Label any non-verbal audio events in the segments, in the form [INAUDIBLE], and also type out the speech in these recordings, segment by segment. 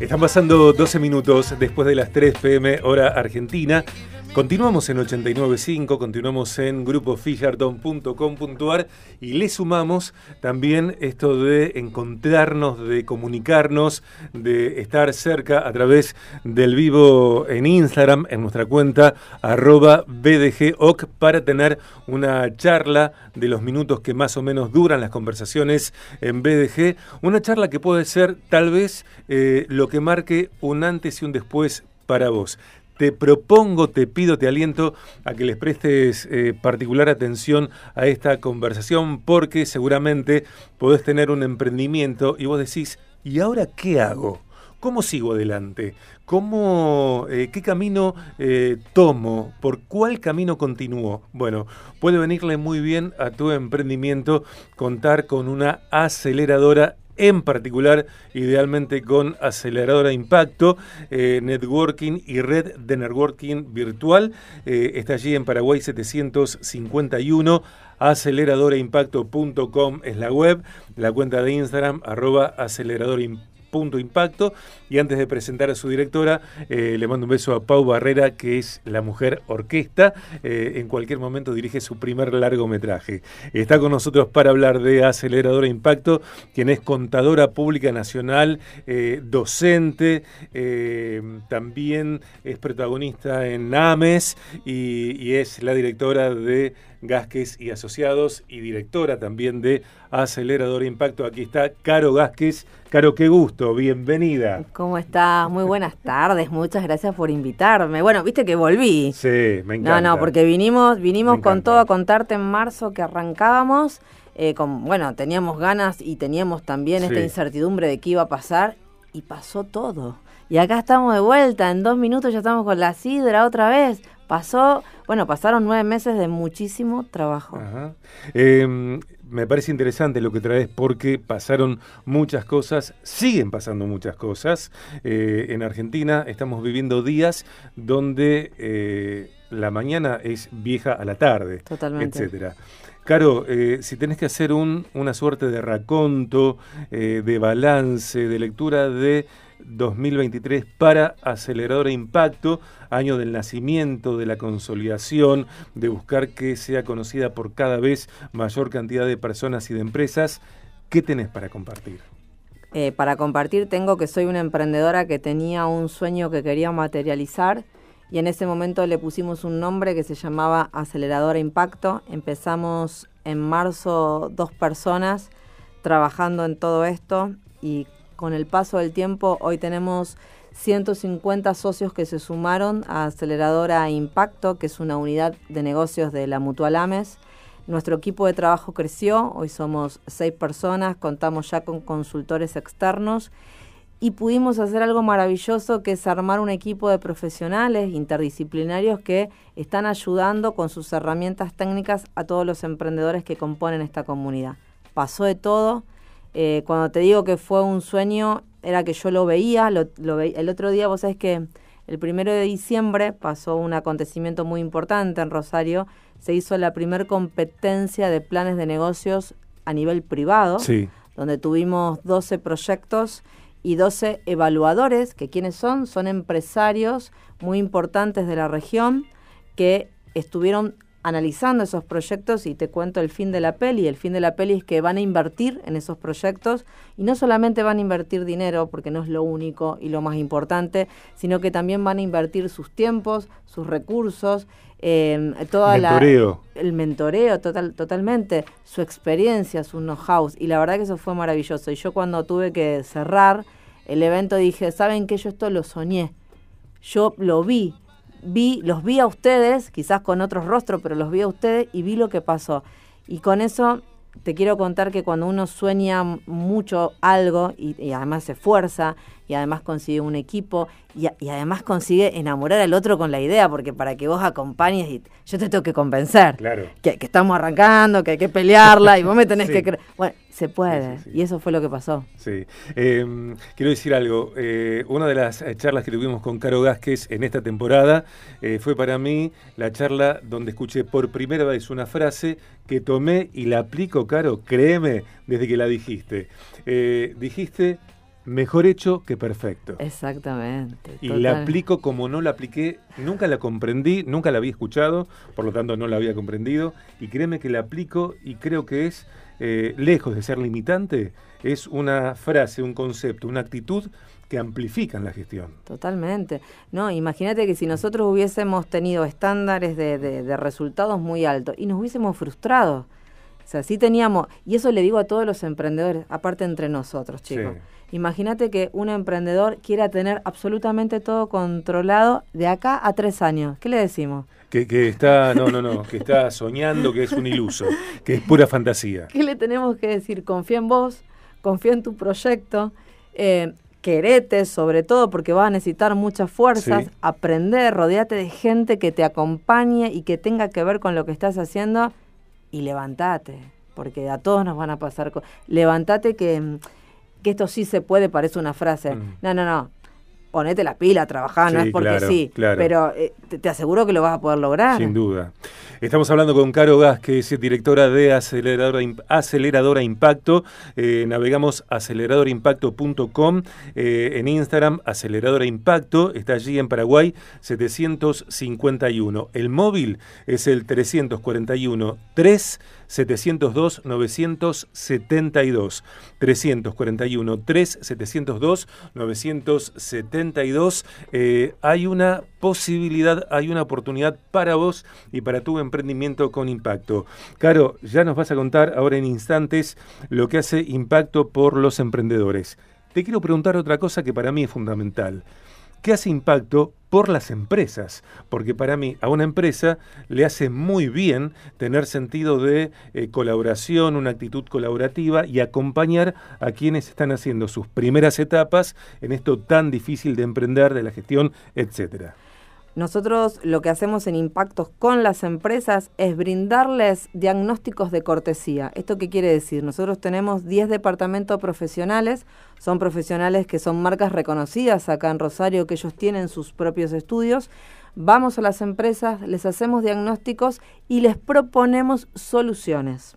Están pasando 12 minutos después de las 3 pm hora argentina. Continuamos en 89.5, continuamos en grupofillardon.com.ar y le sumamos también esto de encontrarnos, de comunicarnos, de estar cerca a través del vivo en Instagram, en nuestra cuenta arroba BDGOC, para tener una charla de los minutos que más o menos duran las conversaciones en BDG. Una charla que puede ser tal vez eh, lo que marque un antes y un después para vos te propongo, te pido, te aliento a que les prestes eh, particular atención a esta conversación porque seguramente podés tener un emprendimiento y vos decís, ¿y ahora qué hago? ¿Cómo sigo adelante? ¿Cómo, eh, ¿Qué camino eh, tomo? ¿Por cuál camino continúo? Bueno, puede venirle muy bien a tu emprendimiento contar con una aceleradora en particular idealmente con aceleradora impacto, eh, networking y red de networking virtual. Eh, está allí en Paraguay 751. Aceleradoraimpacto.com es la web, la cuenta de Instagram, arroba aceleradorimpacto punto impacto. Y antes de presentar a su directora, eh, le mando un beso a Pau Barrera, que es la mujer orquesta. Eh, en cualquier momento dirige su primer largometraje. Está con nosotros para hablar de Aceleradora Impacto, quien es contadora pública nacional, eh, docente, también es protagonista en AMES y es la directora de Gasques y Asociados y directora también de Acelerador Impacto. Aquí está Caro Gasques. Caro, qué gusto, bienvenida. ¿Cómo estás? Muy buenas tardes, muchas gracias por invitarme. Bueno, viste que volví. Sí, me encanta. No, no, porque vinimos, vinimos con todo a contarte en marzo que arrancábamos. Eh, con, bueno, teníamos ganas y teníamos también esta incertidumbre de qué iba a pasar y pasó todo. Y acá estamos de vuelta, en dos minutos ya estamos con la sidra otra vez. Pasó, bueno, pasaron nueve meses de muchísimo trabajo. Em, me parece interesante lo que traes porque pasaron muchas cosas, siguen pasando muchas cosas. Eh, en Argentina estamos viviendo días donde eh, la mañana es vieja a la tarde, Totalmente. etcétera. Caro, eh, si tenés que hacer un, una suerte de raconto, de balance, de lectura de 2023 para Aceleradora Impacto, año del nacimiento, de la consolidación, de buscar que sea conocida por cada vez mayor cantidad de personas y de empresas. ¿Qué tenés para compartir? Eh, para compartir tengo que soy una emprendedora que tenía un sueño que quería materializar y en ese momento le pusimos un nombre que se llamaba Aceleradora Impacto. Empezamos en marzo dos personas trabajando en todo esto y con el paso del tiempo, hoy tenemos 150 socios que se sumaron a Aceleradora Impacto, que es una unidad de negocios de la Mutual Ames. Nuestro equipo de trabajo creció, hoy somos seis personas, contamos ya con consultores externos y pudimos hacer algo maravilloso que es armar un equipo de profesionales interdisciplinarios que están ayudando con sus herramientas técnicas a todos los emprendedores que componen esta comunidad. Pasó de todo, eh, cuando te digo que fue un sueño, era que yo lo veía, lo, el otro día vos sabés que el primero de diciembre pasó un acontecimiento muy importante en Rosario, se hizo la primer competencia de planes de negocios a nivel privado, donde tuvimos 12 proyectos y 12 evaluadores, que quienes son, son empresarios muy importantes de la región que estuvieron analizando esos proyectos y te cuento el fin de la peli. El fin de la peli es que van a invertir en esos proyectos y no solamente van a invertir dinero, porque no es lo único y lo más importante, sino que también van a invertir sus tiempos, sus recursos, eh, toda mentoreo. la el mentoreo total, totalmente, su experiencia, su know-how y la verdad que eso fue maravilloso. Y yo cuando tuve que cerrar el evento dije, ¿saben qué? Yo esto lo soñé. Yo lo vi, vi, los vi a ustedes, quizás con otros rostros, pero los vi a ustedes y vi lo que pasó. Y con eso te quiero contar que cuando uno sueña mucho algo y, además se esfuerza y además consigue un equipo y, además consigue enamorar al otro con la idea, porque para que vos acompañes y yo te tengo que convencer claro. que, estamos arrancando, que hay que pelearla y vos me tenés [LAUGHS] que creer. Bueno, se puede. y eso fue lo que pasó. Sí. Em, quiero decir algo. Eh, una de las eh, charlas que tuvimos con Caro Gásquez en esta temporada eh, fue para mí la charla donde escuché por primera vez una frase que tomé y la aplico, Caro, créeme, desde que la dijiste. dijiste mejor hecho que perfecto. Exactamente. Y la aplico como no la apliqué, nunca la comprendí, nunca la había escuchado, por lo tanto no la había comprendido, y créeme que la aplico y creo que es, eh, lejos de ser limitante, es una frase, un concepto, una actitud que amplifican la gestión. Totalmente. No, imagínate que si nosotros hubiésemos tenido estándares de, de, resultados muy altos y nos hubiésemos frustrado. O sea, sí teníamos, y eso le digo a todos los emprendedores, aparte entre nosotros, chicos. Imagínate que un emprendedor quiera tener absolutamente todo controlado de acá a tres años. ¿Qué le decimos? Que, que, está, no, no, no, que está soñando, que es un iluso, [LAUGHS] que es pura fantasía. ¿Qué le tenemos que decir? Confía en vos, confía en tu proyecto. Eh, querete, sobre todo porque vas a necesitar muchas fuerzas, aprender, rodeate de gente que te acompañe y que tenga que ver con lo que estás haciendo y levantate, porque a todos nos van a pasar cosas. Levantate que, que esto sí se puede, parece una frase. Mm. No, no, no, ponete la pila, trabajá, no es porque sí, pero eh, te, aseguro que lo vas a poder lograr. Sin duda. Estamos hablando con Caro Gas, que es directora de Aceleradora, Aceleradora Impacto. Eh, navegamos aceleradorimpacto.com eh, en Instagram, Aceleradora Impacto, está allí en Paraguay, 751. El móvil es el 341 3 702 972 341 3 702 972 hay una posibilidad, hay una oportunidad para vos y para tu emprendimiento con impacto. Caro, ya nos vas a contar ahora en instantes lo que hace impacto por los emprendedores. Te quiero preguntar otra cosa que para mí es fundamental. ¿Qué hace impacto por las empresas? Porque para mí a una empresa le hace muy bien tener sentido de eh, colaboración, una actitud colaborativa y acompañar a quienes están haciendo sus primeras etapas en esto tan difícil de emprender, de la gestión, etcétera. Nosotros lo que hacemos en impactos con las empresas es brindarles diagnósticos de cortesía. ¿Esto qué quiere decir? Nosotros tenemos 10 departamentos profesionales, son profesionales que son marcas reconocidas acá en Rosario, que ellos tienen sus propios estudios. Vamos a las empresas, les hacemos diagnósticos y les proponemos soluciones.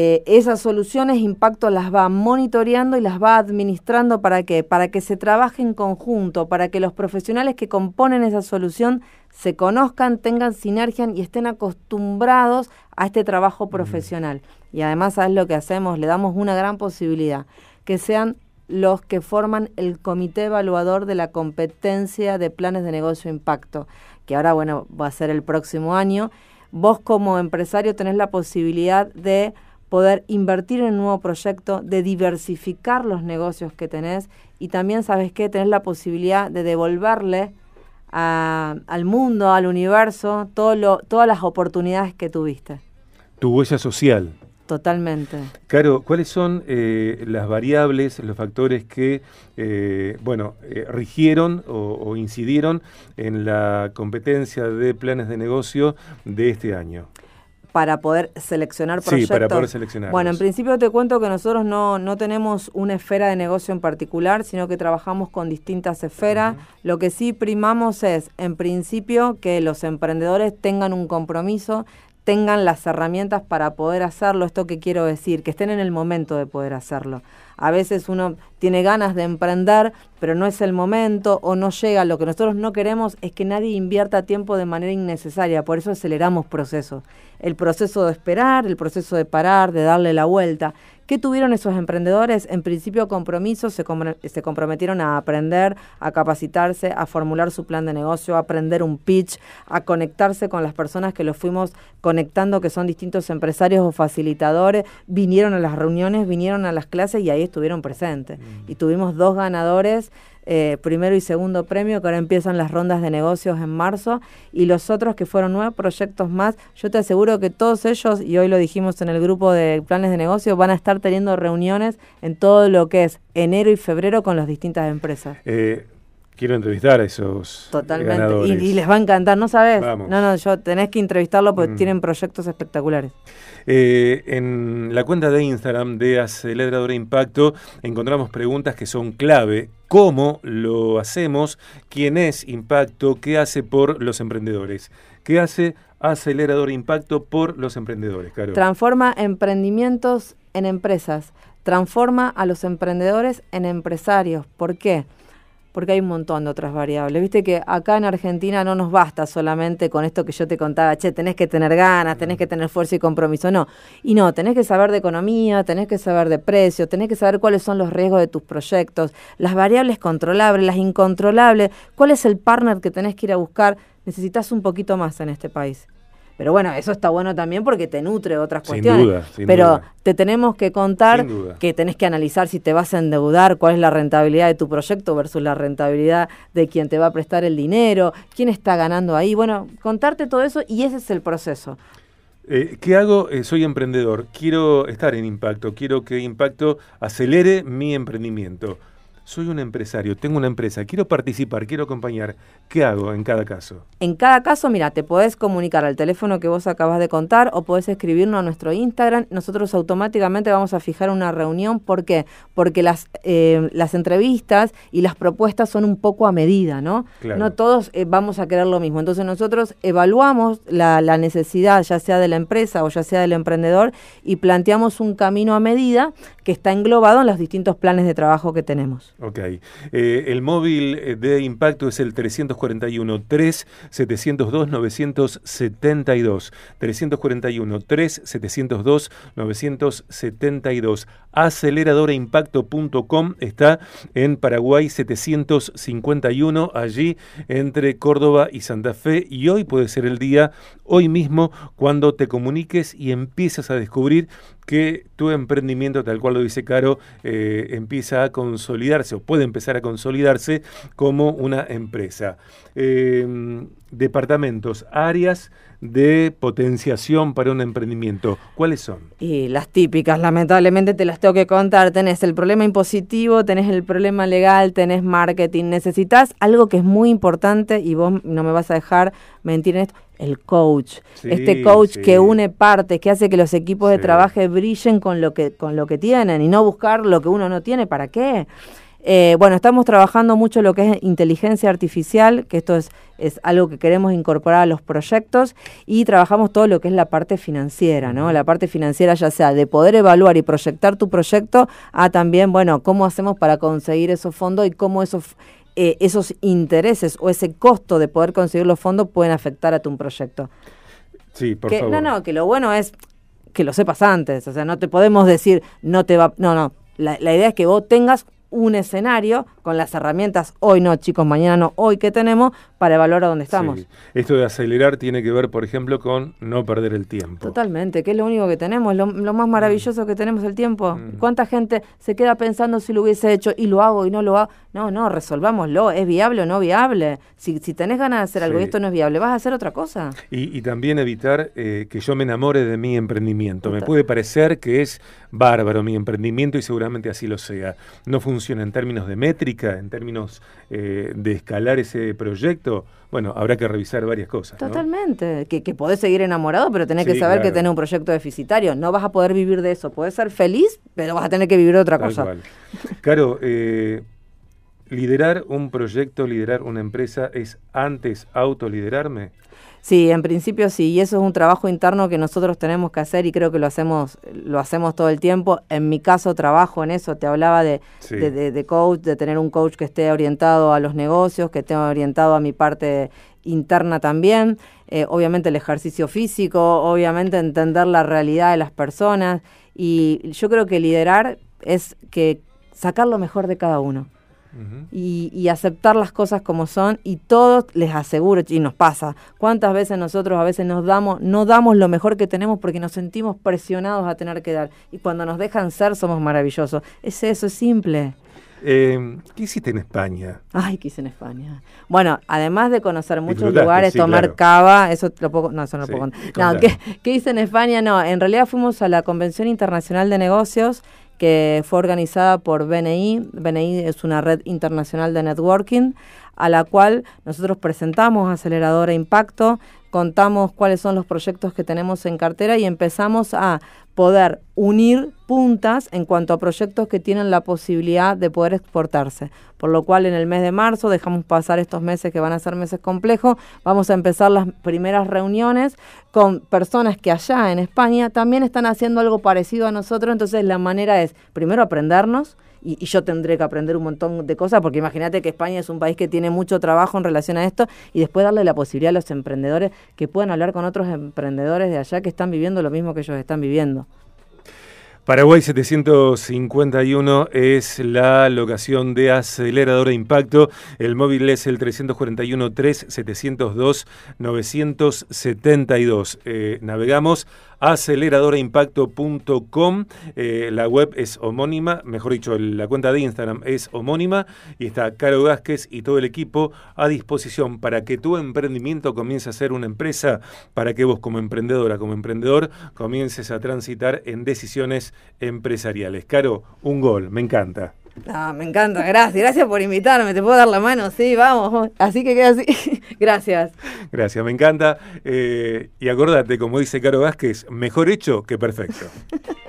Eh, esas soluciones Impacto las va monitoreando y las va administrando para que para que se trabaje en conjunto, para que los profesionales que componen esa solución se conozcan, tengan sinergia y estén acostumbrados a este trabajo profesional. Y además, ¿sabes lo que hacemos? Le damos una gran posibilidad, que sean los que forman el comité evaluador de la competencia de planes de negocio impacto, que ahora, bueno, va a ser el próximo año. Vos como empresario tenés la posibilidad de poder invertir en un nuevo proyecto, de diversificar los negocios que tenés y también, ¿sabes qué? Tenés la posibilidad de devolverle al mundo, al universo, todo lo, todas las oportunidades que tuviste. Tu huella social. Totalmente. Caro, ¿cuáles son eh, las variables, los factores que, eh, bueno, eh, rigieron o, o, incidieron en la competencia de planes de negocio de este año? Para poder seleccionar proyectos. Sí, para poder seleccionar. Bueno, en principio te cuento que nosotros no, no tenemos una esfera de negocio en particular, sino que trabajamos con distintas esferas. Lo que sí primamos es, en principio, que los emprendedores tengan un compromiso, tengan las herramientas para poder hacerlo. Esto que quiero decir, que estén en el momento de poder hacerlo. A veces uno tiene ganas de emprender, pero no es el momento o no llega. Lo que nosotros no queremos es que nadie invierta tiempo de manera innecesaria, por eso aceleramos procesos. El proceso de esperar, el proceso de parar, de darle la vuelta. ¿Qué tuvieron esos emprendedores? En principio compromisos, se, se, comprometieron a aprender, a capacitarse, a formular su plan de negocio, a aprender un pitch, a conectarse con las personas que los fuimos conectando, que son distintos empresarios o facilitadores, vinieron a las reuniones, vinieron a las clases y ahí estuvieron presentes. Mm. Y tuvimos dos ganadores eh, primero y segundo premio, que ahora empiezan las rondas de negocios en marzo, y los otros que fueron nueve proyectos más, yo te aseguro que todos ellos, y hoy lo dijimos en el grupo de planes de negocio, van a estar teniendo reuniones en todo lo que es enero y febrero con las distintas empresas. Eh, quiero entrevistar a esos Totalmente. Y, les va a encantar, ¿no sabes? No, no, yo tenés que entrevistarlo porque mm. tienen proyectos espectaculares. Eh, en la cuenta de Instagram de Aceleradora Impacto encontramos preguntas que son clave. ¿Cómo lo hacemos? ¿Quién es Impacto? ¿Qué hace por los emprendedores? ¿Qué hace Aceleradora Impacto por los emprendedores, Transforma emprendimientos en empresas transforma a los emprendedores en empresarios. ¿Por qué? Porque hay un montón de otras variables. Viste que acá en Argentina no nos basta solamente con esto que yo te contaba, che, tenés que tener ganas, tenés que tener fuerza y compromiso, no. Y no, tenés que saber de economía, tenés que saber de precios, tenés que saber cuáles son los riesgos de tus proyectos, las variables controlables, las incontrolables, cuál es el partner que tenés que ir a buscar. Necesitas un poquito más en este país. Pero bueno, eso está bueno también porque te nutre otras cuestiones. Pero te tenemos que contar que tenés que analizar si te vas a endeudar, cuál es la rentabilidad de tu proyecto versus la rentabilidad de quien te va a prestar el dinero, quién está ganando ahí. Bueno, contarte todo eso y ese es el proceso. Eh, ¿Qué hago? Eh, soy emprendedor, quiero estar en Impacto, quiero que Impacto acelere mi emprendimiento soy un empresario, tengo una empresa, quiero participar, quiero acompañar, ¿qué hago en cada caso? En cada caso, mira, te podés comunicar al teléfono que vos acabas de contar o podés escribirnos a nuestro Instagram. Nosotros automáticamente vamos a fijar una reunión. ¿Por qué? Porque las, eh, las entrevistas y las propuestas son un poco a medida, ¿no? No todos eh, vamos a querer lo mismo. Entonces nosotros evaluamos la, la necesidad, ya sea de la empresa o ya sea del emprendedor, y planteamos un camino a medida que está englobado en los distintos planes de trabajo que tenemos. Ok. Eh, el móvil eh, de impacto es el 341 3 702 972. 341 3 702 972. Aceleradoraimpacto.com está en Paraguay 751, allí entre Córdoba y Santa Fe. Y hoy puede ser el día, hoy mismo, cuando te comuniques y empieces a descubrir que tu emprendimiento, tal cual lo dice Caro, eh, empieza a consolidarse o puede empezar a consolidarse como una empresa. Em, departamentos, áreas de potenciación para un emprendimiento. ¿Cuáles son? Y las típicas, lamentablemente te las tengo que contar. Tenés el problema impositivo, tenés el problema legal, tenés marketing. Necesitas algo que es muy importante y vos no me vas a dejar mentir en esto el coach. este coach que une partes, que hace que los equipos de trabajo brillen con lo que con lo que tienen y no buscar lo que uno no tiene, ¿para qué? Eh, bueno, estamos trabajando mucho lo que es inteligencia artificial, que esto es, es algo que queremos incorporar a los proyectos, y trabajamos todo lo que es la parte financiera, ¿no? La parte financiera ya sea de poder evaluar y proyectar tu proyecto, a también, bueno, cómo hacemos para conseguir esos fondos y cómo esos eh, esos intereses o ese costo de poder conseguir los fondos pueden afectar a tu proyecto. Sí, por que, favor. No, no, que lo bueno es que lo sepas antes, o sea, no te podemos decir, no te va, no, no, la, la idea es que vos tengas un escenario con las herramientas, hoy no chicos, mañana no, hoy que tenemos, para evaluar a dónde estamos. Esto de acelerar tiene que ver, por ejemplo, con no perder el tiempo. Totalmente, que es lo único que tenemos, lo, más maravilloso que tenemos el tiempo. Mm. ¿Cuánta gente se queda pensando si lo hubiese hecho y lo hago y no lo hago? No, no, resolvámoslo, ¿es viable o no viable? Si, si tenés ganas de hacer algo y esto no es viable, vas a hacer otra cosa. Y, también evitar eh, que yo me enamore de mi emprendimiento. Me puede parecer que es bárbaro mi emprendimiento y seguramente así lo sea. No funciona en términos de métrica, en términos eh, de escalar ese proyecto, bueno, habrá que revisar varias cosas. Totalmente, que, que, podés seguir enamorado, pero tenés que saber que tenés un proyecto deficitario. No vas a poder vivir de eso. Podés ser feliz, pero vas a tener que vivir de otra cosa. Claro, eh, liderar un proyecto, liderar una empresa, es antes autoliderarme. Sí, en principio sí, y eso es un trabajo interno que nosotros tenemos que hacer y creo que lo hacemos, lo hacemos todo el tiempo. En mi caso trabajo en eso, te hablaba de, de, coach, de tener un coach que esté orientado a los negocios, que esté orientado a mi parte interna también, eh, obviamente el ejercicio físico, obviamente entender la realidad de las personas y yo creo que liderar es que sacar lo mejor de cada uno y, aceptar las cosas como son y todos les aseguro y nos pasa cuántas veces nosotros a veces nos damos no damos lo mejor que tenemos porque nos sentimos presionados a tener que dar y cuando nos dejan ser somos maravillosos. Es eso es simple. Eh, ¿Qué hiciste en España? Ay, ¿qué hice en España? Bueno, además de conocer muchos lugares, tomar cava, eso lo puedo, no, eso no lo puedo No, ¿qué, ¿qué, hice en España? No, en realidad fuimos a la Convención Internacional de Negocios que fue organizada por BNI. BNI es una red internacional de networking a la cual nosotros presentamos Aceleradora Impacto, contamos cuáles son los proyectos que tenemos en cartera y empezamos a poder unir puntas en cuanto a proyectos que tienen la posibilidad de poder exportarse. Por lo cual en el mes de marzo dejamos pasar estos meses que van a ser meses complejos, vamos a empezar las primeras reuniones con personas que allá en España también están haciendo algo parecido a nosotros, entonces la manera es primero aprendernos, y, yo tendré que aprender un montón de cosas, porque imagínate que España es un país que tiene mucho trabajo en relación a esto, y después darle la posibilidad a los emprendedores que puedan hablar con otros emprendedores de allá que están viviendo lo mismo que ellos están viviendo. Paraguay 751 es la locación de aceleradora impacto. El móvil es el 341 3 702 972. navegamos aceleradoraimpacto.com. Eh, la web es homónima, mejor dicho, la cuenta de Instagram es homónima y está Caro Vázquez y todo el equipo a disposición para que tu emprendimiento comience a ser una empresa, para que vos como emprendedora, como emprendedor, comiences a transitar en decisiones empresariales. Caro, un gol, me encanta. Ah, me encanta, gracias, gracias por invitarme, te puedo dar la mano, sí, vamos, así que queda así, [LAUGHS] gracias. Gracias, me encanta. Eh, y acordate, como dice Caro Vázquez, mejor hecho que perfecto. [LAUGHS]